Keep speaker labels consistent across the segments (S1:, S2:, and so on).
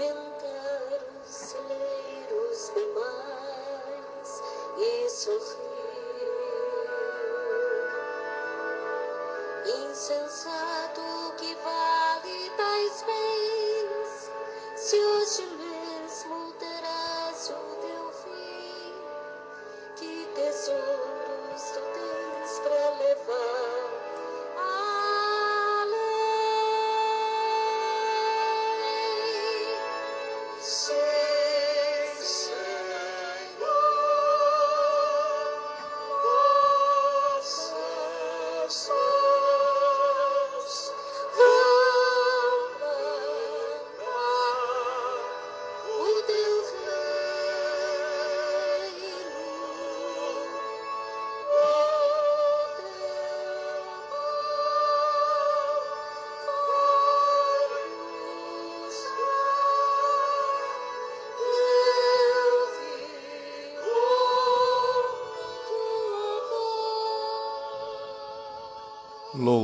S1: lamentar os celeiros demais e sorrir. Insensato que vale tais bens se hoje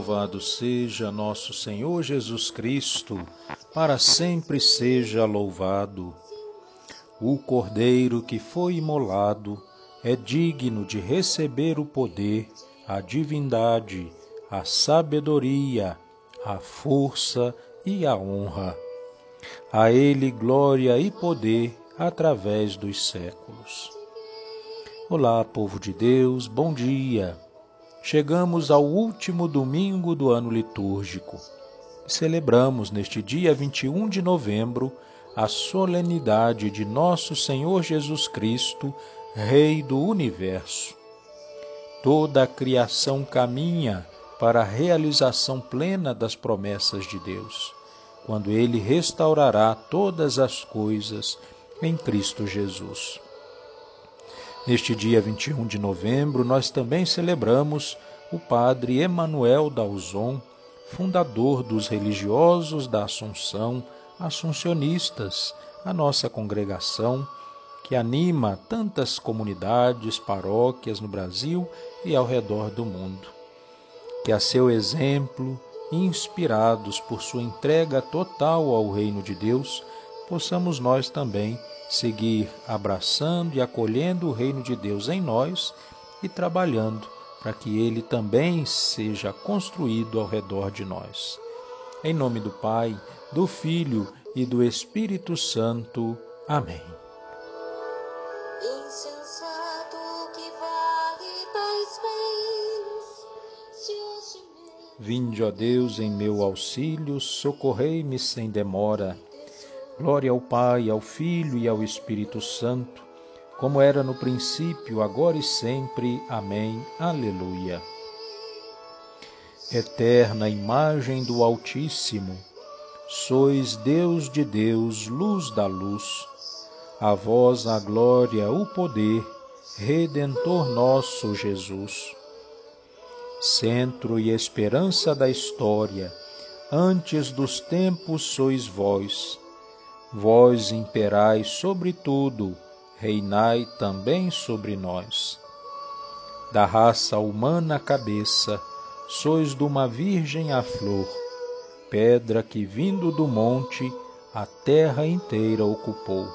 S2: Louvado seja nosso Senhor Jesus Cristo, para sempre seja louvado. O Cordeiro que foi imolado é digno de receber o poder, a divindade, a sabedoria, a força e a honra. A Ele glória e poder através dos séculos. Olá, povo de Deus, bom dia. Chegamos ao último domingo do ano litúrgico celebramos neste dia 21 de novembro a solenidade de nosso Senhor Jesus Cristo, Rei do Universo. Toda a criação caminha para a realização plena das promessas de Deus, quando Ele restaurará todas as coisas em Cristo Jesus. Neste dia 21 de novembro, nós também celebramos o padre Emanuel Dalzon, fundador dos religiosos da Assunção, assuncionistas, a nossa congregação, que anima tantas comunidades, paróquias no Brasil e ao redor do mundo. Que a seu exemplo, inspirados por sua entrega total ao reino de Deus, possamos nós também seguir abraçando e acolhendo o reino de Deus em nós e trabalhando para que ele também seja construído ao redor de nós. Em nome do Pai, do Filho e do Espírito Santo. Amém. Vinde, ó Deus, em meu auxílio, socorrei-me sem demora. Glória ao Pai, ao Filho e ao Espírito Santo, como era no princípio, agora e sempre. Amém. Aleluia. Eterna imagem do Altíssimo, sois Deus de Deus, luz da luz. A vós a glória, o poder, Redentor nosso Jesus. Centro e esperança da história, antes dos tempos sois vós. Vós imperais sobre tudo, reinai também sobre nós. Da raça humana cabeça, sois de uma virgem a flor, pedra que vindo do monte a terra inteira ocupou.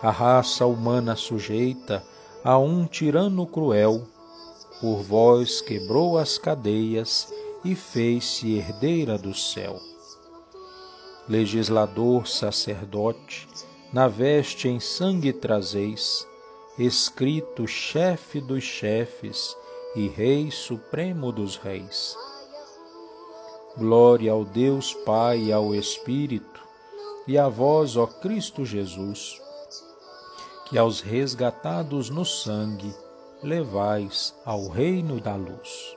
S2: A raça humana sujeita a um tirano cruel, por vós quebrou as cadeias e fez-se herdeira do céu. Legislador, sacerdote, na veste em sangue trazeis, escrito chefe dos chefes e rei supremo dos reis. Glória ao Deus Pai e ao Espírito, e a vós, ó Cristo Jesus, que aos resgatados no sangue levais ao reino da luz.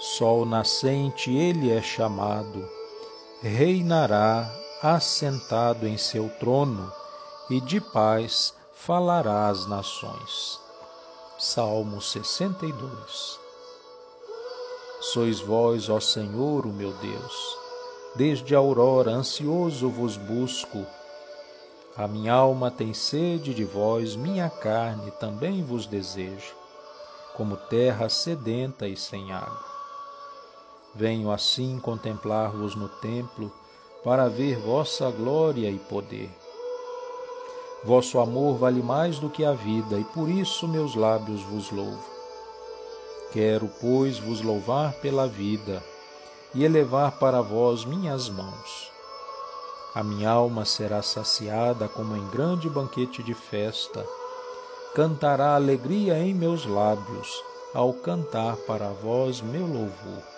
S2: Sol nascente ele é chamado, reinará assentado em seu trono e de paz falará às nações. Salmo 62 Sois vós, ó Senhor, o meu Deus, desde a aurora ansioso vos busco. A minha alma tem sede de vós, minha carne também vos deseja, como terra sedenta e sem água. Venho assim contemplar-vos no templo, para ver vossa glória e poder. Vosso amor vale mais do que a vida, e por isso meus lábios vos louvo. Quero, pois, vos louvar pela vida e elevar para vós minhas mãos. A minha alma será saciada como em grande banquete de festa. Cantará alegria em meus lábios, ao cantar para vós meu louvor.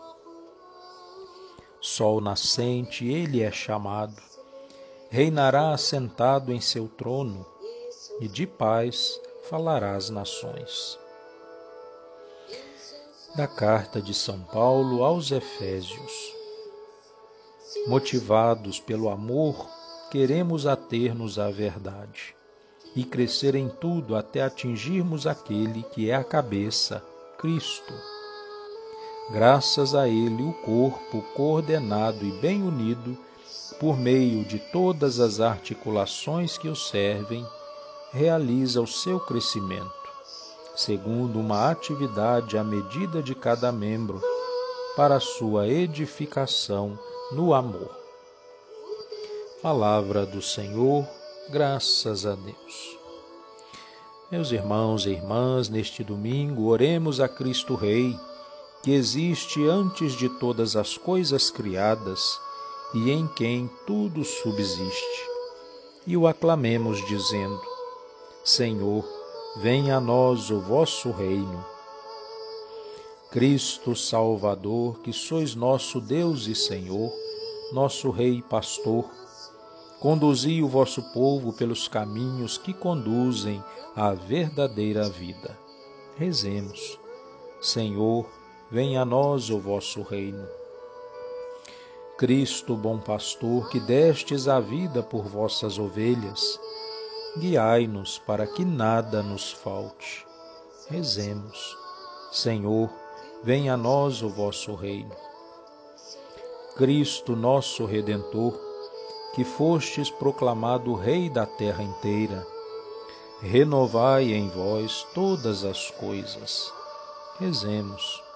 S2: Sol nascente, ele é chamado, reinará assentado em seu trono, e de paz falará às nações. Da carta de São Paulo aos Efésios. Motivados pelo amor, queremos ater-nos à verdade e crescer em tudo até atingirmos aquele que é a cabeça, Cristo. Graças a Ele, o corpo, coordenado e bem unido, por meio de todas as articulações que o servem, realiza o seu crescimento, segundo uma atividade à medida de cada membro, para sua edificação no amor. Palavra do Senhor, graças a Deus. Meus irmãos e irmãs, neste domingo, oremos a Cristo Rei, que existe antes de todas as coisas criadas e em quem tudo subsiste. E o aclamemos dizendo: Senhor, venha a nós o vosso reino. Cristo Salvador, que sois nosso Deus e Senhor, nosso Rei e Pastor, conduzi o vosso povo pelos caminhos que conduzem à verdadeira vida. Rezemos. Senhor, venha a nós o vosso reino. Cristo, bom pastor, que destes a vida por vossas ovelhas, guiai-nos para que nada nos falte. Rezemos. Senhor, venha a nós o vosso reino. Cristo, nosso Redentor, que fostes proclamado Rei da terra inteira, renovai em vós todas as coisas. Rezemos.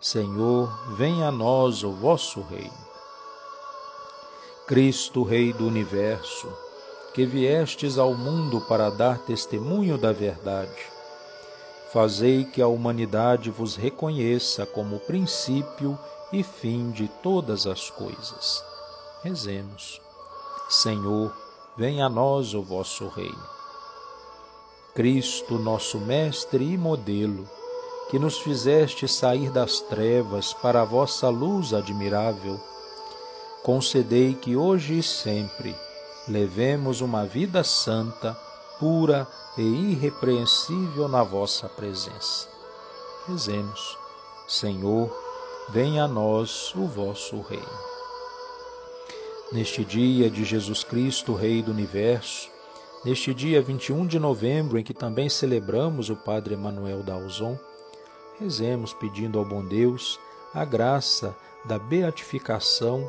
S2: Senhor, venha a nós o vosso reino. Cristo, Rei do universo, que viestes ao mundo para dar testemunho da verdade. Fazei que a humanidade vos reconheça como princípio e fim de todas as coisas. Rezemos. Senhor, venha a nós o vosso reino. Cristo, nosso Mestre e modelo, que nos fizeste sair das trevas para a vossa luz admirável, concedei que hoje e sempre levemos uma vida santa, pura e irrepreensível na vossa presença. Rezemos, Senhor, venha a nós o vosso reino. Neste dia de Jesus Cristo, Rei do Universo, neste dia 21 de novembro, em que também celebramos o Padre Emanuel Dalzon, rezemos pedindo ao bom Deus a graça da beatificação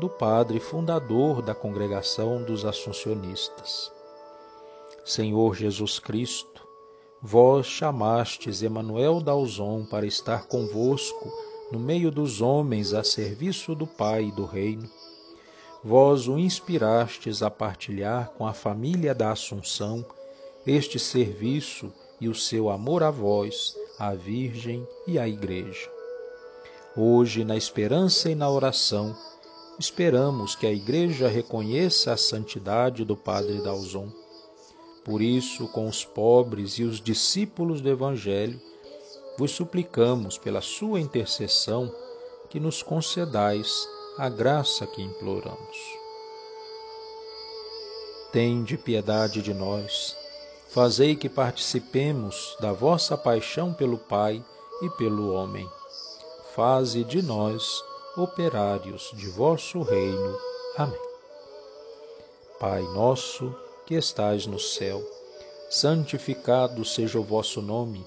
S2: do padre fundador da congregação dos Assuncionistas. Senhor Jesus Cristo, vós chamastes Emanuel Dalzon para estar convosco no meio dos homens a serviço do Pai e do Reino. Vós o inspirastes a partilhar com a família da Assunção este serviço e o seu amor a vós, à Virgem e à Igreja. Hoje, na esperança e na oração, esperamos que a Igreja reconheça a santidade do Padre Dalzon. Por isso, com os pobres e os discípulos do Evangelho, vos suplicamos pela sua intercessão que nos concedais a graça que imploramos. Tende piedade de nós, fazei que participemos da vossa paixão pelo Pai e pelo homem. Faze de nós operários de vosso reino. Amém. Pai nosso, que estais no céu, santificado seja o vosso nome.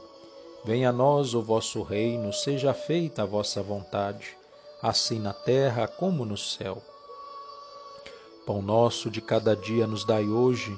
S2: Venha a nós o vosso reino, seja feita a vossa vontade, assim na terra como no céu. Pão nosso de cada dia nos dai hoje,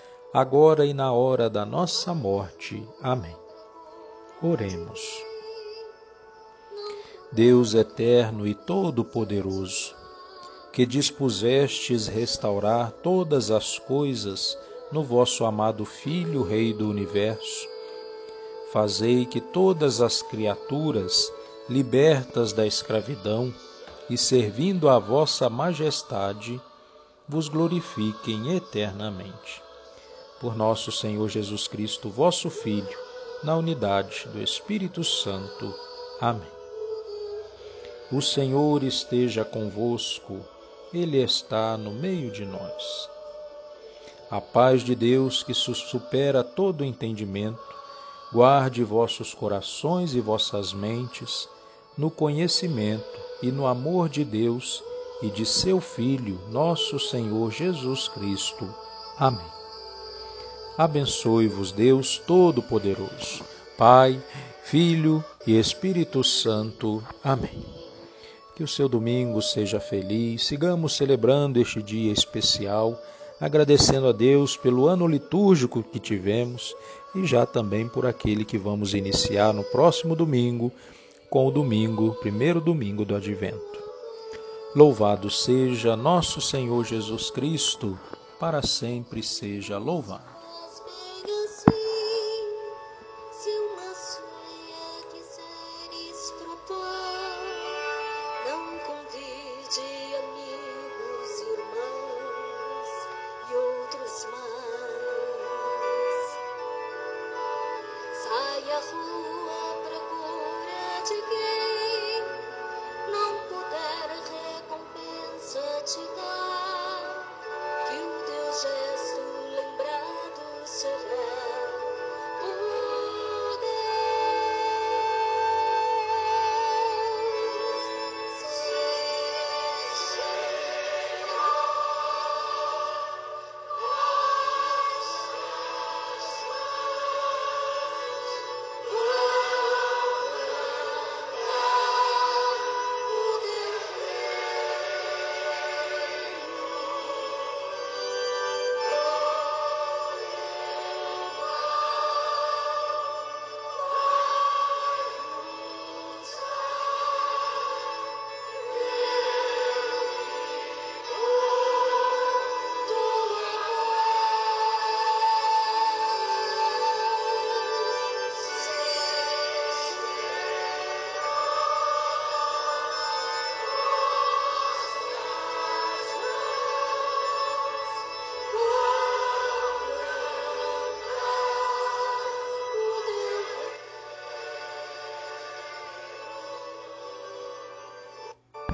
S2: agora e na hora da nossa morte. Amém. Oremos. Deus eterno e todo-poderoso, que dispusestes restaurar todas as coisas no vosso amado Filho, Rei do Universo. Fazei que todas as criaturas, libertas da escravidão e servindo à vossa majestade, vos glorifiquem eternamente. Por nosso Senhor Jesus Cristo, vosso Filho, na unidade do Espírito Santo. Amém. O Senhor esteja convosco, Ele está no meio de nós. A paz de Deus, que supera todo entendimento, guarde vossos corações e vossas mentes no conhecimento e no amor de Deus e de seu Filho, nosso Senhor Jesus Cristo. Amém. Abençoe-vos, Deus Todo-Poderoso, Pai, Filho e Espírito Santo. Amém. Que o seu domingo seja feliz, sigamos celebrando este dia especial agradecendo a Deus pelo ano litúrgico que tivemos e já também por aquele que vamos iniciar no próximo domingo, com o domingo, primeiro domingo do Advento. Louvado seja nosso Senhor Jesus Cristo, para sempre seja louvado.
S1: À rua à procura de quem